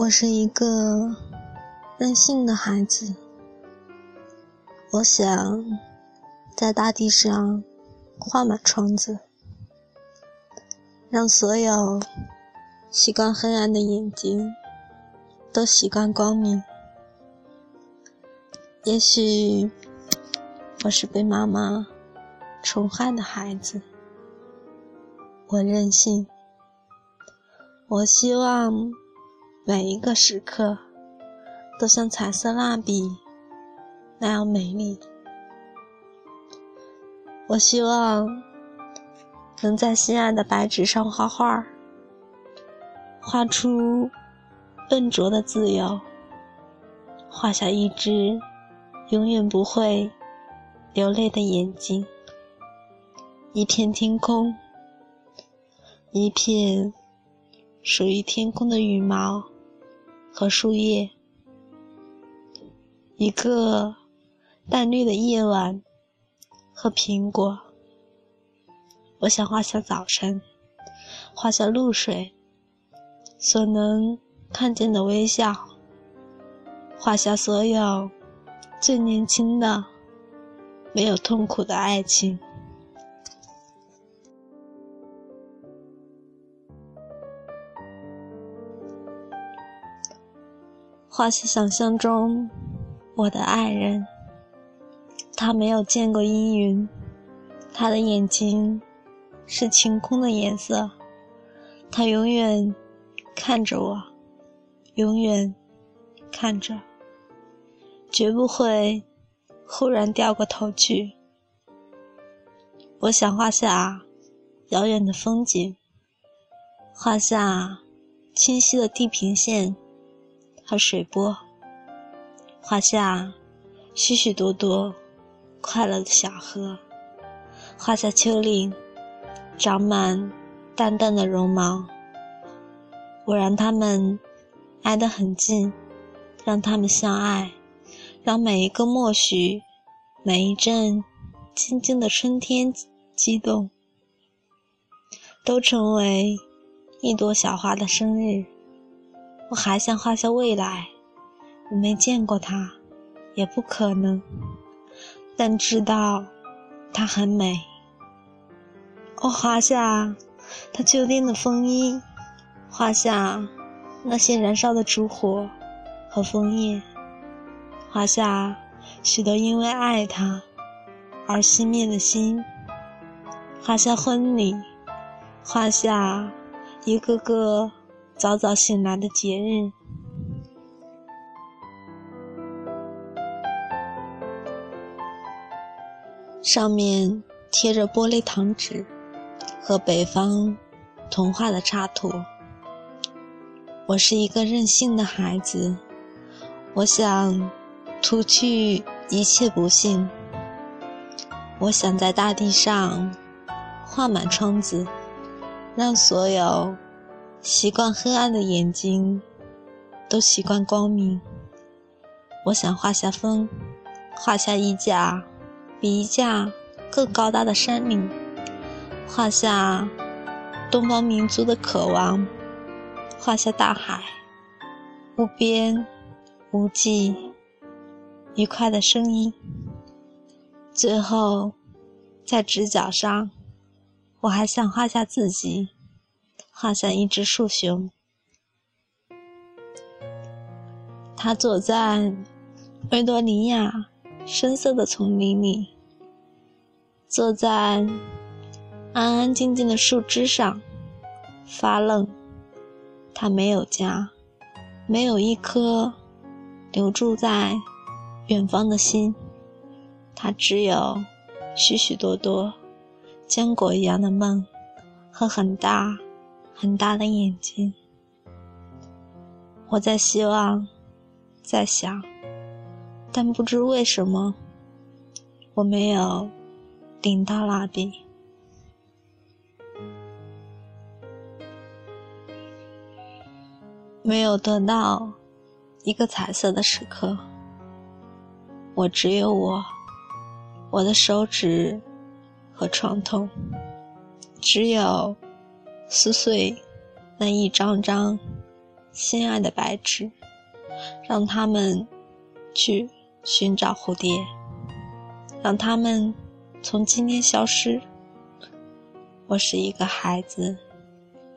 我是一个任性的孩子，我想在大地上画满窗子，让所有习惯黑暗的眼睛都习惯光明。也许我是被妈妈宠坏的孩子，我任性，我希望。每一个时刻，都像彩色蜡笔那样美丽。我希望能在心爱的白纸上画画，画出笨拙的自由，画下一只永远不会流泪的眼睛，一片天空，一片属于天空的羽毛。和树叶，一个淡绿的夜晚，和苹果。我想画下早晨，画下露水所能看见的微笑，画下所有最年轻的、没有痛苦的爱情。画下想象中我的爱人，他没有见过阴云，他的眼睛是晴空的颜色，他永远看着我，永远看着，绝不会忽然掉过头去。我想画下遥远的风景，画下清晰的地平线。和水波，画下许许多多快乐的小河，画下丘陵长满淡淡的绒毛。我让他们挨得很近，让他们相爱，让每一个默许，每一阵静静的春天激动，都成为一朵小花的生日。我还想画下未来，我没见过它，也不可能，但知道它很美。我画下它秋天的风衣，画下那些燃烧的烛火和枫叶，画下许多因为爱它而熄灭的心，画下婚礼，画下一个个。早早醒来的节日，上面贴着玻璃糖纸和北方童话的插图。我是一个任性的孩子，我想除去一切不幸。我想在大地上画满窗子，让所有。习惯黑暗的眼睛，都习惯光明。我想画下风，画下一架比一架更高大的山岭，画下东方民族的渴望，画下大海，无边无际，愉快的声音。最后，在直角上，我还想画下自己。画下一只树熊，它坐在维多利亚深色的丛林里，坐在安安静静的树枝上发愣。它没有家，没有一颗留住在远方的心，它只有许许多多浆果一样的梦和很大。很大的眼睛，我在希望，在想，但不知为什么，我没有顶到蜡笔，没有得到一个彩色的时刻。我只有我，我的手指和床头，只有。撕碎那一张张心爱的白纸，让他们去寻找蝴蝶，让他们从今天消失。我是一个孩子，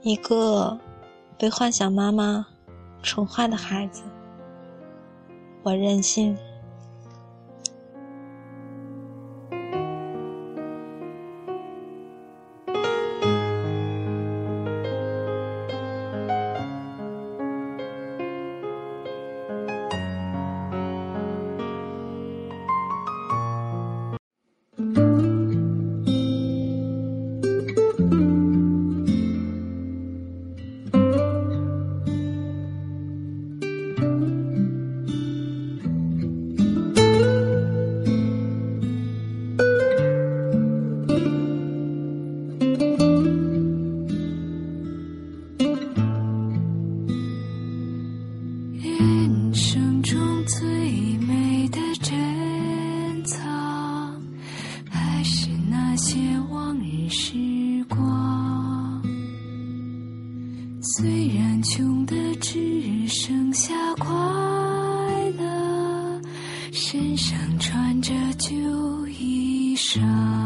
一个被幻想妈妈宠坏的孩子。我任性。穷的只剩下快乐，身上穿着旧衣裳。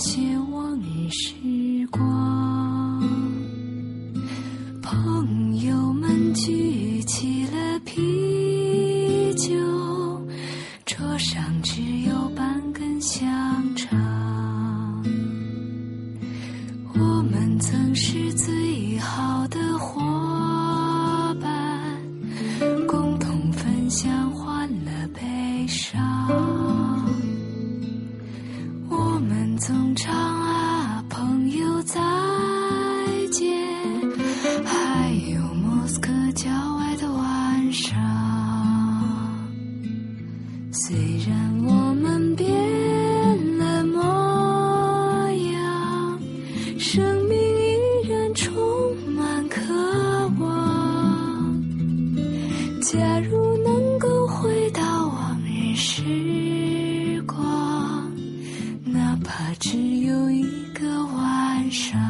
些往日时光。上。虽然我们变了模样生命依然充满渴望。假如能够回到往日时光哪怕只有一个晚上。